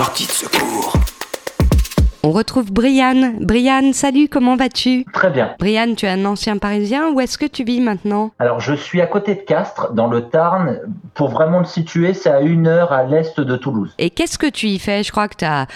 Sortie de secours. On retrouve Brianne. Brianne, salut, comment vas-tu? Très bien. Brianne, tu es un ancien parisien. Où est-ce que tu vis maintenant? Alors, je suis à côté de Castres, dans le Tarn. Pour vraiment le situer, c'est à une heure à l'est de Toulouse. Et qu'est-ce que tu y fais? Je crois que tu as,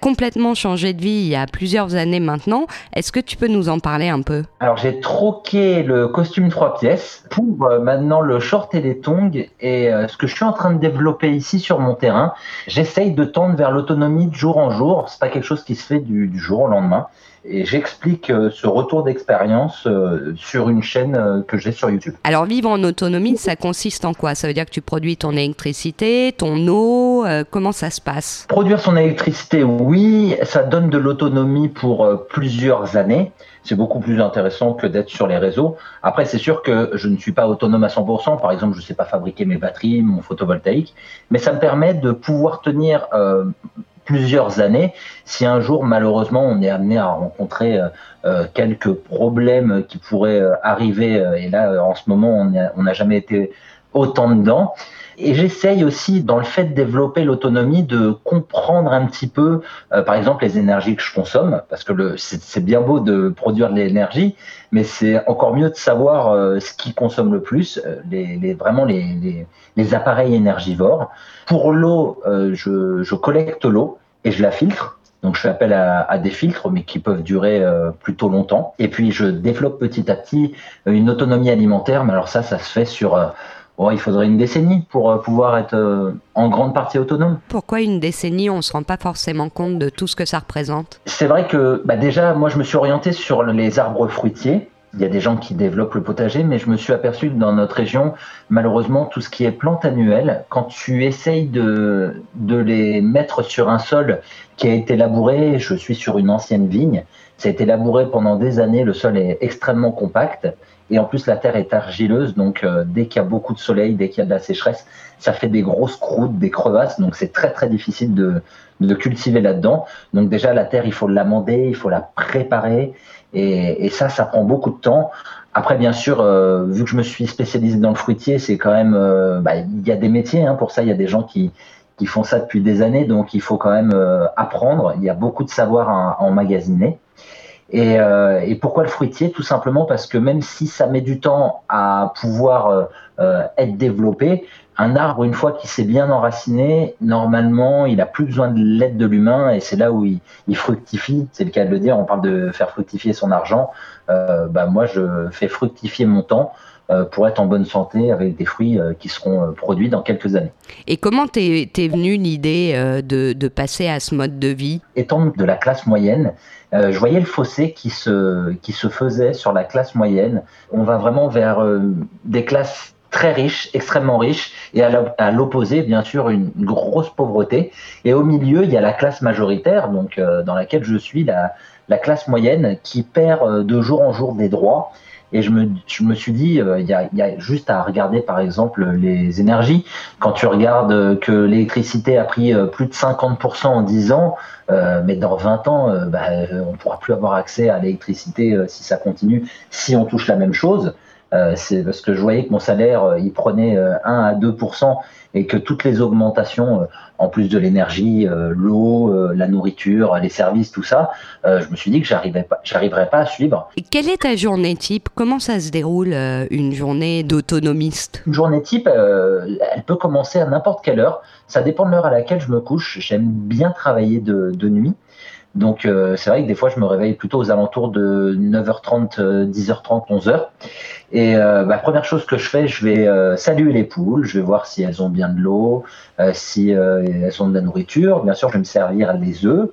complètement changé de vie il y a plusieurs années maintenant. Est-ce que tu peux nous en parler un peu? Alors, j'ai troqué le costume trois pièces pour euh, maintenant le short et les tongs. Et euh, ce que je suis en train de développer ici sur mon terrain, j'essaye de tendre vers l'autonomie de jour en jour. C'est pas quelque chose qui se fait du, jour au lendemain. Et j'explique euh, ce retour d'expérience euh, sur une chaîne euh, que j'ai sur YouTube. Alors vivre en autonomie, ça consiste en quoi? Ça veut dire que tu produis ton électricité, ton eau, comment ça se passe? Produire son électricité, oui, ça donne de l'autonomie pour plusieurs années. C'est beaucoup plus intéressant que d'être sur les réseaux. Après, c'est sûr que je ne suis pas autonome à 100%. Par exemple, je ne sais pas fabriquer mes batteries, mon photovoltaïque, mais ça me permet de pouvoir tenir plusieurs années. Si un jour, malheureusement, on est amené à rencontrer euh, euh, quelques problèmes qui pourraient euh, arriver, et là, en ce moment, on n'a jamais été autant dedans. Et j'essaye aussi, dans le fait de développer l'autonomie, de comprendre un petit peu, par exemple, les énergies que je consomme, parce que c'est bien beau de produire de l'énergie, mais c'est encore mieux de savoir ce qui consomme le plus, les, vraiment les, les, appareils énergivores. Pour l'eau, je, je collecte l'eau et je la filtre. Donc je fais appel à, des filtres, mais qui peuvent durer euh, plutôt longtemps. Et puis je développe petit à petit une autonomie alimentaire. Mais alors ça, ça se fait sur... Euh, il faudrait une décennie pour euh, pouvoir être en grande partie autonome. Pourquoi une décennie On ne se rend pas forcément compte de tout ce que ça représente? C'est vrai que bah déjà, moi je me suis orienté sur les arbres fruitiers il y a des gens qui développent le potager, mais je me suis aperçu que dans notre région, malheureusement, tout ce qui est plantes annuelles, quand tu essayes de, de les mettre sur un sol qui a été labouré, je suis sur une ancienne vigne, ça a été labouré pendant des années, le sol est extrêmement compact, et en plus la terre est argileuse, donc euh, dès qu'il y a beaucoup de soleil, dès qu'il y a de la sécheresse, ça fait des grosses croûtes, des crevasses, donc c'est très très difficile de, de cultiver là-dedans. Donc déjà la terre, il faut l'amender, il faut la préparer, et, ça, ça prend beaucoup de temps. Après, bien sûr, euh, vu que je me suis spécialisé dans le fruitier, c'est quand même, euh, bah, il y a des métiers hein, pour ça. Il y a des gens qui, qui font ça depuis des années, donc il faut quand même apprendre. Il y a beaucoup de savoir à, emmagasiner. Et, et, pourquoi le fruitier? Tout simplement parce que même si ça met du temps à pouvoir être développé, un arbre, une fois qu'il s'est bien enraciné, normalement, il a plus besoin de l'aide de l'humain et c'est là où il, fructifie. C'est le cas de le dire. On parle de faire fructifier son argent. Euh, bah, moi, je fais fructifier mon temps euh, pour être en bonne santé avec des fruits euh, qui seront produits dans quelques années. Et comment t'es es venue l'idée de, passer à ce mode de vie? Étant de la classe moyenne, je voyais le fossé qui se, qui se faisait sur la classe moyenne. On va vraiment vers des classes très riche, extrêmement riche, et à l'opposé, bien sûr, une grosse pauvreté. Et au milieu, il y a la classe majoritaire, donc euh, dans laquelle je suis, la, la classe moyenne, qui perd euh, de jour en jour des droits. Et je me, je me suis dit, euh, il y, a, y, a, juste à regarder par exemple les énergies. Quand tu regardes que l'électricité a pris plus de 50% en 10 ans, mais dans 20 ans, bah, on ne pourra plus avoir accès à l'électricité si ça continue, si on touche la même chose. Euh, c'est parce que je voyais que mon salaire, euh, il prenait 1 euh, à 2% et que toutes les augmentations, en plus de l'énergie, l'eau, la nourriture, les services, tout ça, je me suis dit que j'arriverais pas, j'arriverais pas à suivre. Et quelle est ta journée type? Comment ça se déroule une journée d'autonomiste? Une journée type, elle peut commencer à n'importe quelle heure. Ça dépend de l'heure à laquelle je me couche. J'aime bien travailler de, de nuit. Donc euh, c'est vrai que des fois je me réveille plutôt aux alentours de 9h30, 10h30, 11h. Et euh, bah, première chose que je fais, je vais euh, saluer les poules, je vais voir si elles ont bien de l'eau, si elles ont de la nourriture. Bien sûr, je vais me servir les œufs.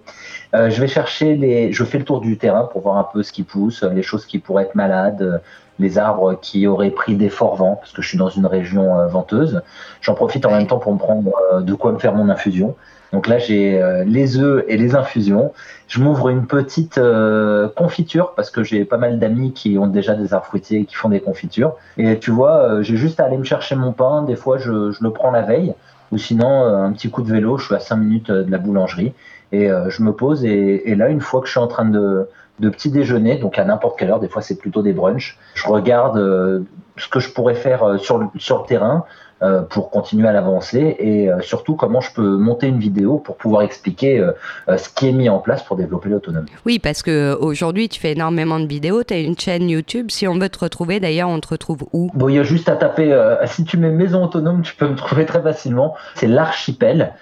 je vais chercher les, je fais le tour du terrain pour voir un peu ce qui pousse, les choses qui pourraient être malades, les arbres qui auraient pris des forts vents, parce que je suis dans une région venteuse. J'en profite en même temps pour me prendre de quoi me faire mon infusion. Donc là, j'ai euh, les œufs et les infusions. Je m'ouvre une petite euh, confiture parce que j'ai pas mal d'amis qui ont déjà des arbres fruitiers et qui font des confitures. Et tu vois, euh, j'ai juste à aller me chercher mon pain. Des fois, je, je le prends la veille. Ou sinon, un petit coup de vélo, je suis à 5 minutes de la boulangerie. Et je me pose. Et, là, une fois que je suis en train de, petit déjeuner, donc à n'importe quelle heure, des fois c'est plutôt des brunchs, je regarde ce que je pourrais faire sur le terrain, euh, pour continuer à l'avancer et euh, surtout comment je peux monter une vidéo pour pouvoir expliquer euh, ce qui est mis en place pour développer l'autonomie. Oui, parce que aujourd'hui tu fais énormément de vidéos, tu as une chaîne YouTube. Si on veut te retrouver, d'ailleurs, on te retrouve où? Bon, il y a juste à taper. si tu mets maison autonome, tu peux me trouver très facilement. C'est l'archipel,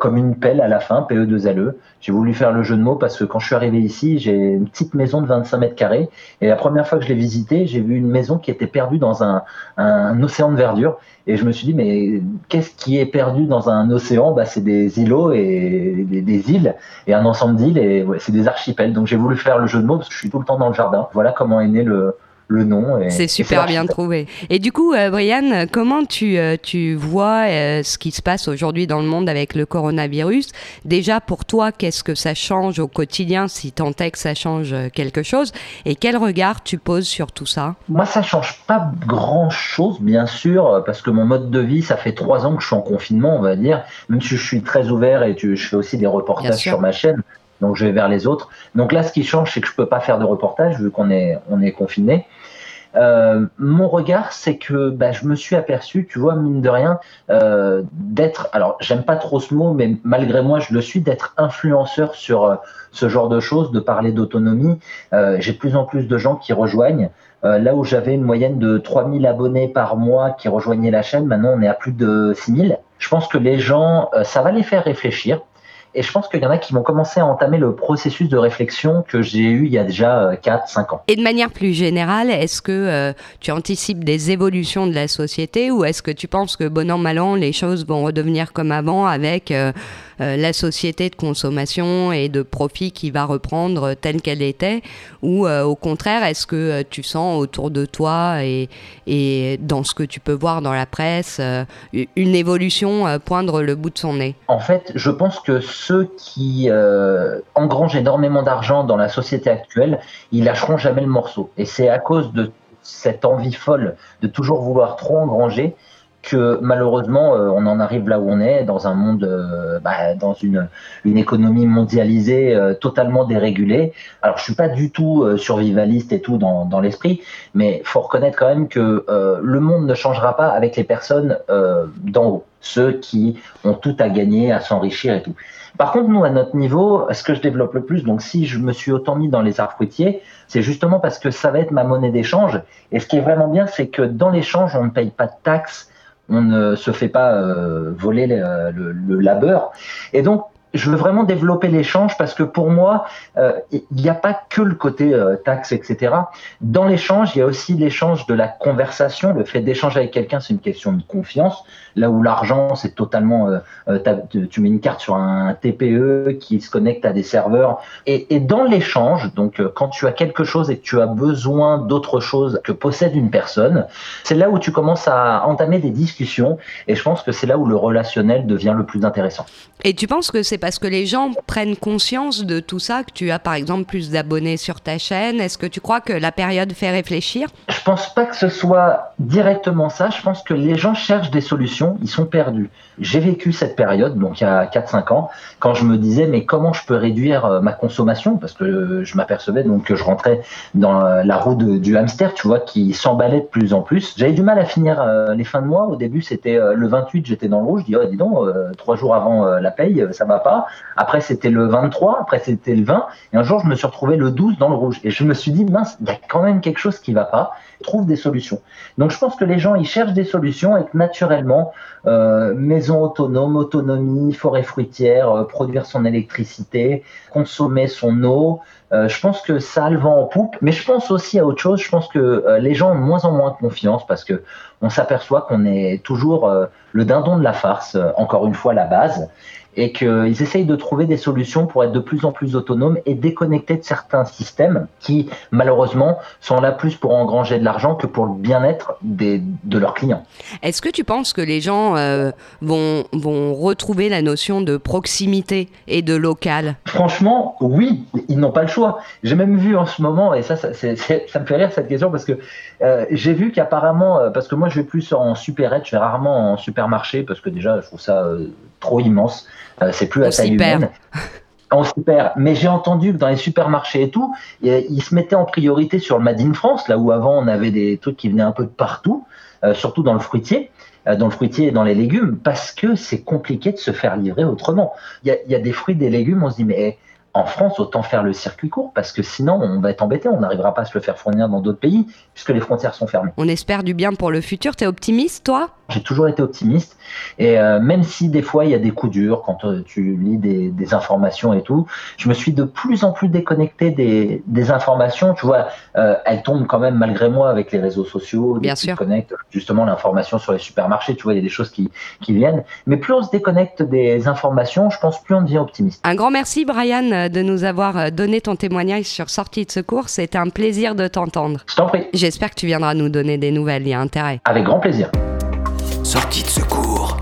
comme une pelle à la fin, PE2LE. J'ai voulu faire le jeu de mots parce que quand je suis arrivé ici, j'ai une petite maison de 25 mètres carrés et la première fois que je l'ai visitée, j'ai vu une maison qui était perdue dans un, un océan de verdure et je me suis dit, mais qu'est-ce qui est perdu dans un océan? Bah, C'est des îlots et des, îles, et un ensemble d'îles, et c'est des archipels. Donc j'ai voulu faire le jeu de mots parce que je suis tout le temps dans le jardin. Voilà comment est né le, le nom. C'est super bien trouvé. Et du coup, euh, Brian, comment tu, euh, tu vois euh, ce qui se passe aujourd'hui dans le monde avec le coronavirus? Déjà, pour toi, qu'est-ce que ça change au quotidien, si tant est que ça change quelque chose? Et quel regard tu poses sur tout ça? Moi, ça change pas grand-chose, bien sûr, parce que mon mode de vie, ça fait trois ans que je suis en confinement, on va dire. Même si je suis très ouvert et je fais aussi des reportages sur ma chaîne donc je vais vers les autres. Donc là, ce qui change, c'est que je peux pas faire de reportage vu qu'on est on est confiné. Euh, mon regard, c'est que bah, je me suis aperçu, tu vois, mine de rien, euh, d'être, alors j'aime pas trop ce mot, mais malgré moi, je le suis, d'être influenceur sur euh, ce genre de choses, de parler d'autonomie. Euh, J'ai plus en plus de gens qui rejoignent. Euh, là où j'avais une moyenne de 3000 abonnés par mois qui rejoignaient la chaîne, maintenant on est à plus de 6000. Je pense que les gens, ça va les faire réfléchir. Et je pense qu'il y en a qui vont commencer à entamer le processus de réflexion que j'ai eu il y a déjà 4-5 euh, ans. Et de manière plus générale, est-ce que euh, tu anticipes des évolutions de la société ou est-ce que tu penses que bon an, mal an, les choses vont redevenir comme avant avec euh, la société de consommation et de profit qui va reprendre telle qu'elle était Ou au contraire, est-ce que tu sens autour de toi et, dans ce que tu peux voir dans la presse une évolution poindre le bout de son nez? En fait, je pense que ceux qui euh, engrangent énormément d'argent dans la société actuelle, ils lâcheront jamais le morceau. Et c'est à cause de cette envie folle de toujours vouloir trop engranger que malheureusement euh, on en arrive là où on est dans un monde euh, bah, dans une, économie mondialisée totalement dérégulée. Alors je suis pas du tout survivaliste et tout dans, dans l'esprit mais faut reconnaître quand même que le monde ne changera pas avec les personnes d'en haut. Ceux qui ont tout à gagner à s'enrichir et tout. Par contre, nous, à notre niveau, ce que je développe le plus, donc si je me suis autant mis dans les arbres fruitiers, c'est justement parce que ça va être ma monnaie d'échange. Et ce qui est vraiment bien, c'est que dans l'échange, on ne paye pas de taxes, on ne se fait pas euh, voler le, le, labeur. Et donc, je veux vraiment développer l'échange parce que pour moi, euh, il n'y a pas que le côté euh, taxe, etc. Dans l'échange, il y a aussi l'échange de la conversation. Le fait d'échanger avec quelqu'un, c'est une question de confiance. Là où l'argent, c'est totalement, euh, tu mets une carte sur un TPE qui se connecte à des serveurs. Et dans l'échange, donc quand tu as quelque chose et que tu as besoin d'autre chose que possède une personne, c'est là où tu commences à entamer des discussions. Et je pense que c'est là où le relationnel devient le plus intéressant. Et tu penses que c'est parce que les gens prennent conscience de tout ça, que tu as par exemple plus d'abonnés sur ta chaîne Est-ce que tu crois que la période fait réfléchir? Je pense pas que ce soit directement ça. Je pense que les gens cherchent des solutions, ils sont perdus. J'ai vécu cette période, donc il y a 4-5 ans, quand je me disais mais comment je peux réduire euh, ma consommation? Parce que je m'apercevais donc que je rentrais dans euh, la roue du hamster, tu vois, qui s'emballait de plus en plus. J'avais du mal à finir euh, les fins de mois. Au début, c'était le 28, j'étais dans le rouge. Je dis, oh, dis donc, trois jours avant la paye, ça va pas. Après, c'était le 23. Après, c'était le 20. Et un jour, je me suis retrouvé le 12 dans le rouge. Et je me suis dit, mince, il y a quand même quelque chose qui va pas. Trouve des solutions. Donc, je pense que les gens, ils cherchent des solutions et que naturellement, euh, maison autonome, autonomie, forêt fruitière, euh, produire son électricité, consommer son eau, euh, je pense que ça a le vent en poupe, mais je pense aussi à autre chose. Je pense que les gens ont de moins en moins confiance parce que on s'aperçoit qu'on est toujours le dindon de la farce, encore une fois la base, et qu'ils essayent de trouver des solutions pour être de plus en plus autonomes et déconnectés de certains systèmes qui, malheureusement, sont là plus pour engranger de l'argent que pour le bien-être de leurs clients. Est-ce que tu penses que les gens euh, vont, vont retrouver la notion de proximité et de local? Franchement, oui, ils n'ont pas le choix. J'ai même vu en ce moment, et ça, ça, ça me fait rire cette question parce que euh, j'ai vu qu'apparemment, euh, parce que moi je vais plus en supérette, je vais rarement en supermarché parce que déjà je trouve ça trop immense. Euh, c'est plus à taille humaine. On s'y perd. Mais j'ai entendu que dans les supermarchés et tout, ils se mettaient en priorité sur le Made in France, là où avant on avait des trucs qui venaient un peu de partout, euh, surtout dans le fruitier. dans le fruitier et dans les légumes parce que c'est compliqué de se faire livrer autrement. Il y a, y a, des fruits, des légumes, on se dit mais en France, autant faire le circuit court parce que sinon on va être embêté, on n'arrivera pas à se le faire fournir dans d'autres pays puisque les frontières sont fermées. On espère du bien pour le futur. Tu es optimiste, toi? J'ai toujours été optimiste et euh, même si des fois il y a des coups durs quand euh, tu lis des, des, informations et tout, je me suis de plus en plus déconnecté des, des informations. Tu vois, euh, elles tombent quand même malgré moi avec les réseaux sociaux. Bien sûr. Connectent justement l'information sur les supermarchés. Tu vois, il y a des choses qui, qui viennent. Mais plus on se déconnecte des informations, je pense plus on devient optimiste. Un grand merci, Brian de nous avoir donné ton témoignage sur Sortie de secours. C'était un plaisir de t'entendre. Je t'en prie. J'espère que tu viendras nous donner des nouvelles. Il y a intérêt. Avec grand plaisir. Sortie de secours.